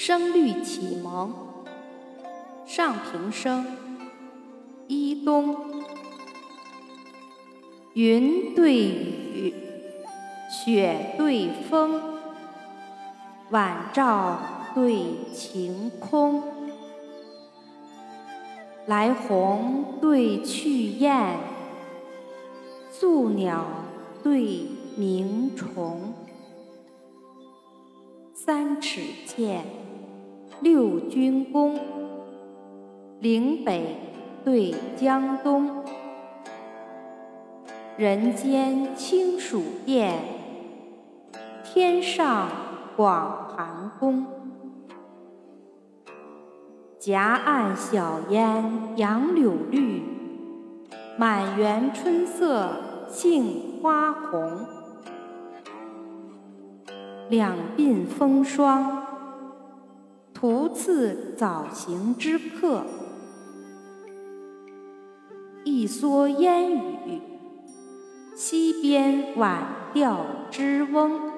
声律启蒙，上平生，一冬。云对雨，雪对风，晚照对晴空。来鸿对去雁，宿鸟对鸣虫。三尺剑。六军功，岭北对江东，人间清暑殿，天上广寒宫。夹岸小烟杨柳绿，满园春色杏花红。两鬓风霜。途次早行之客，一蓑烟雨；溪边晚钓之翁。